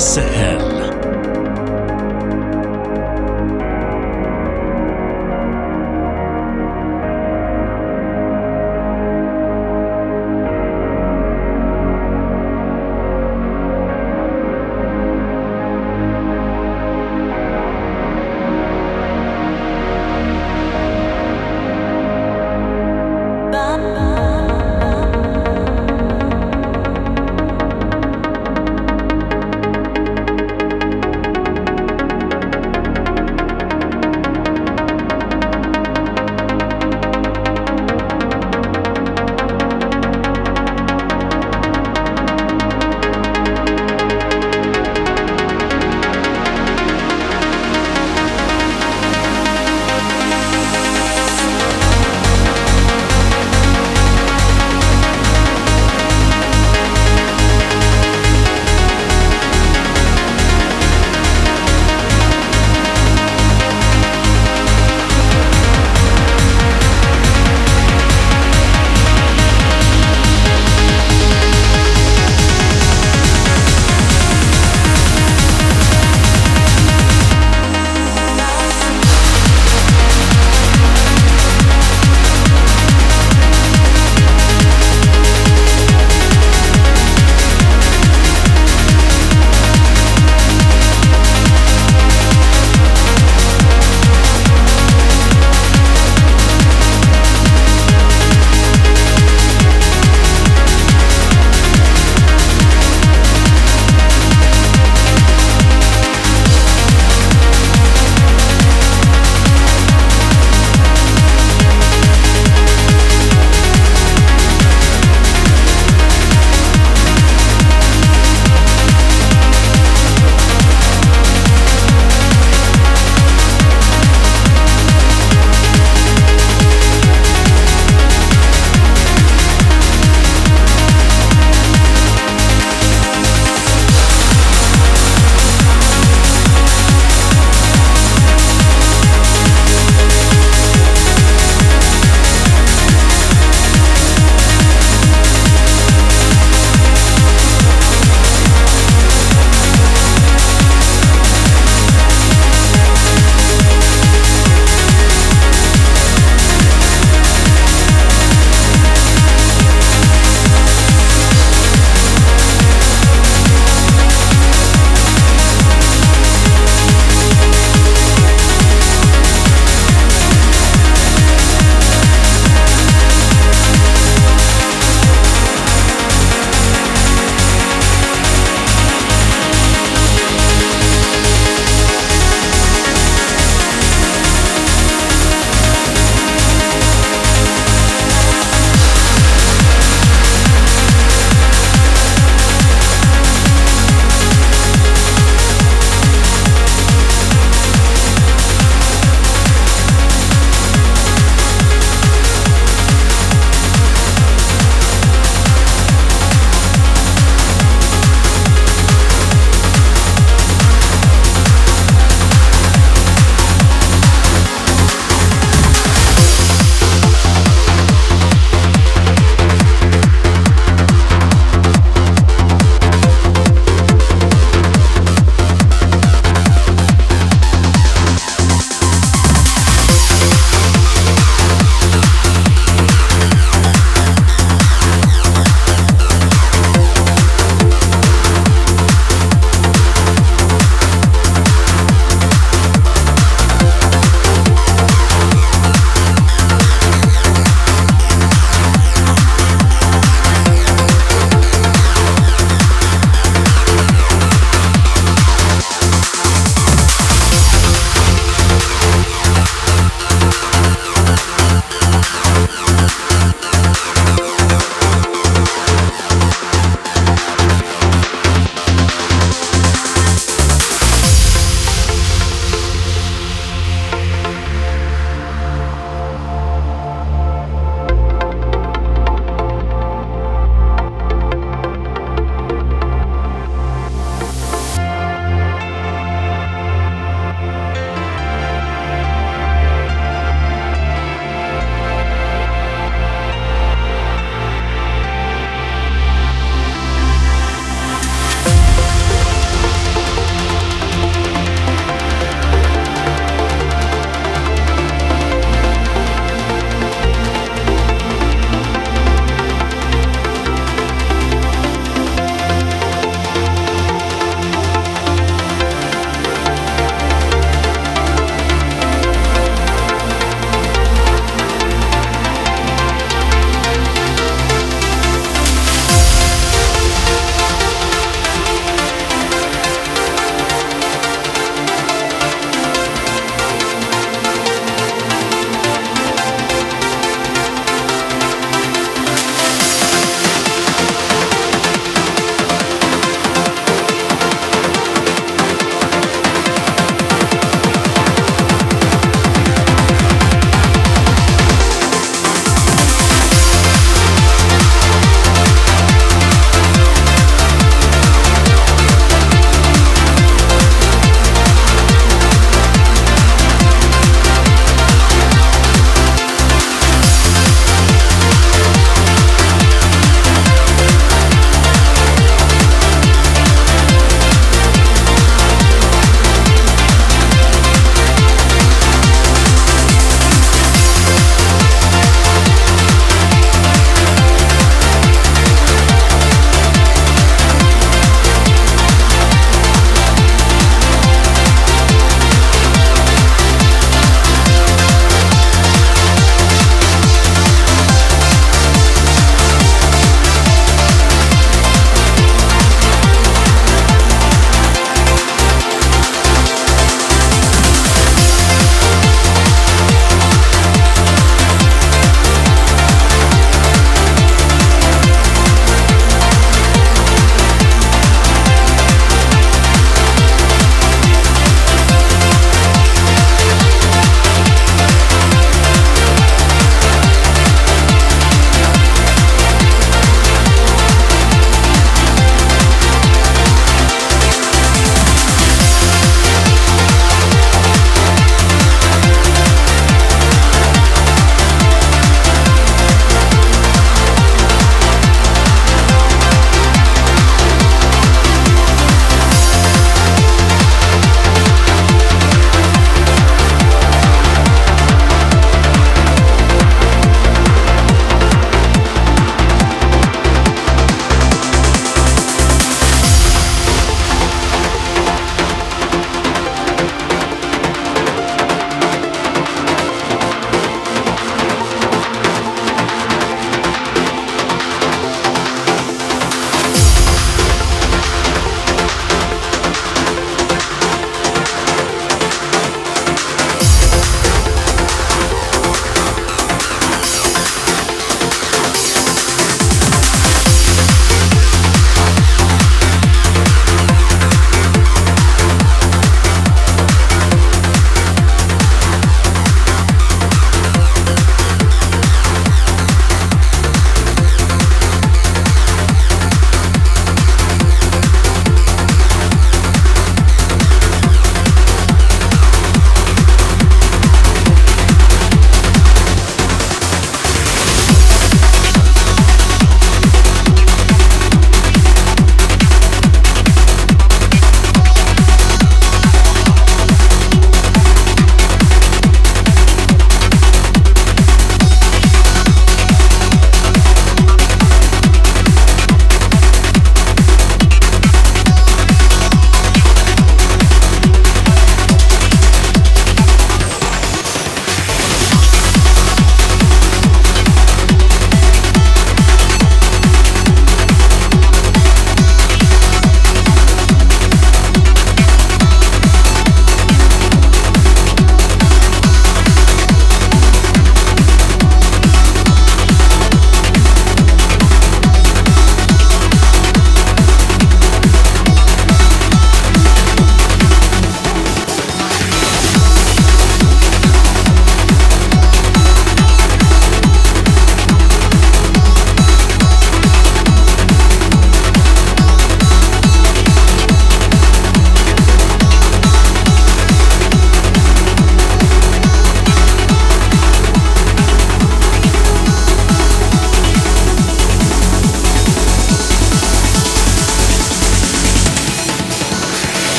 With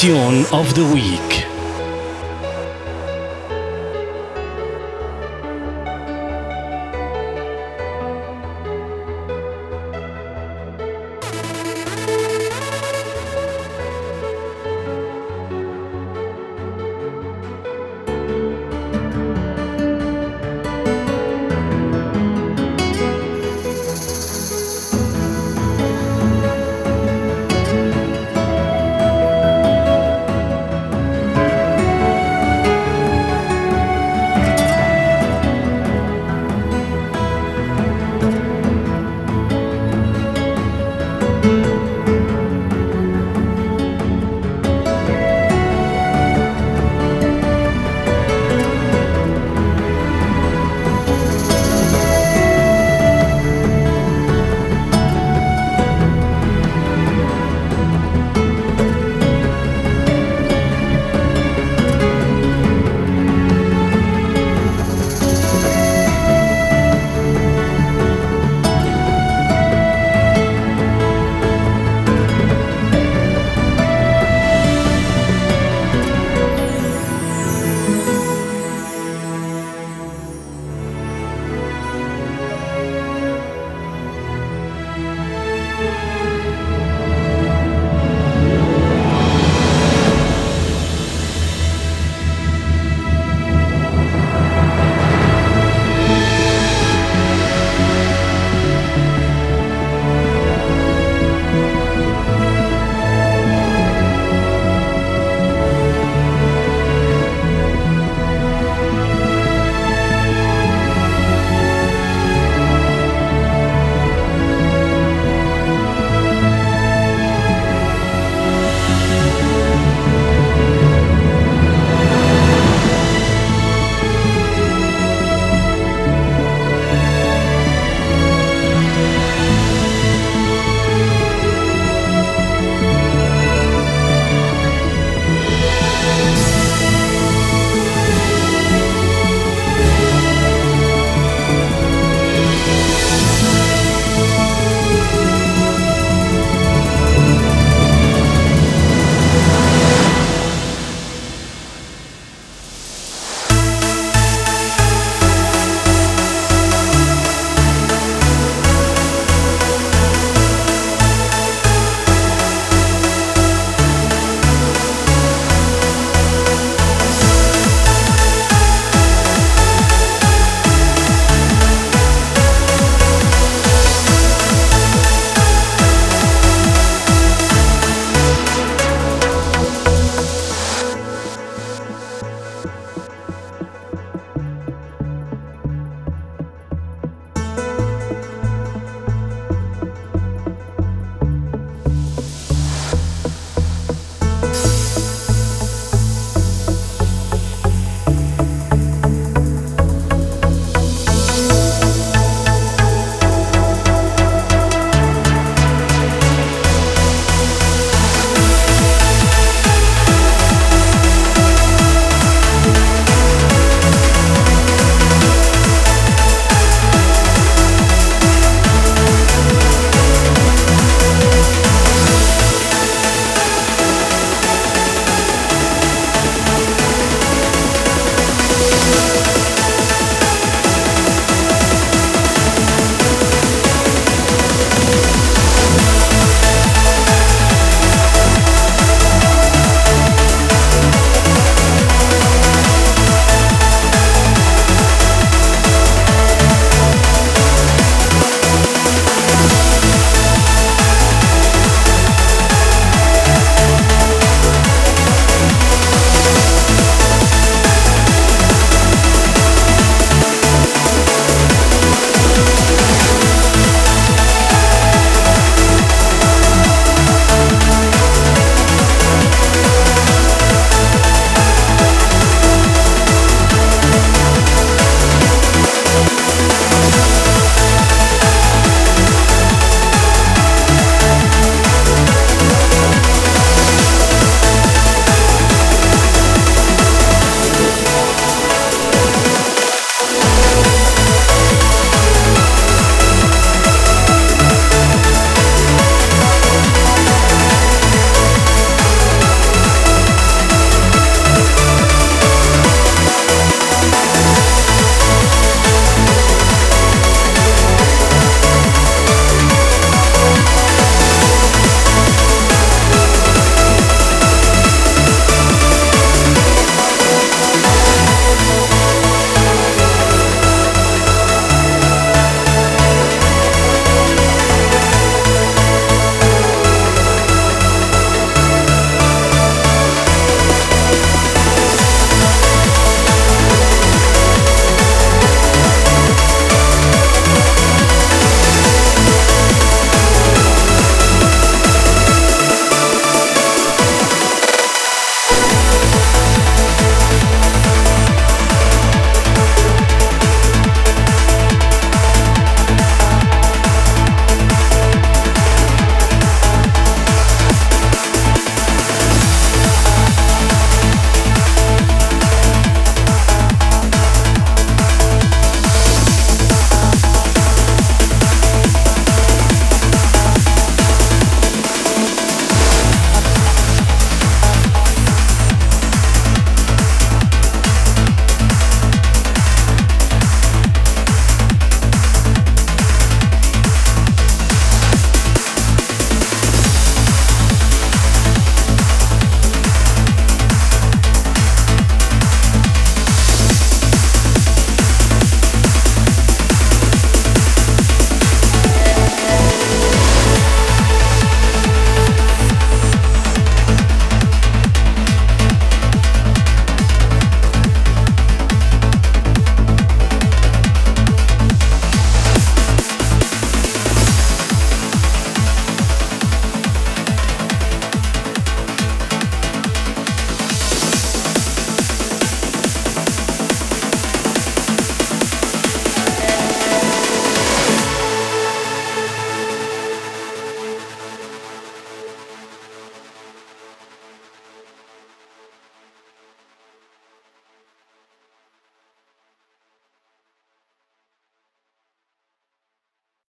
Tune of the Week.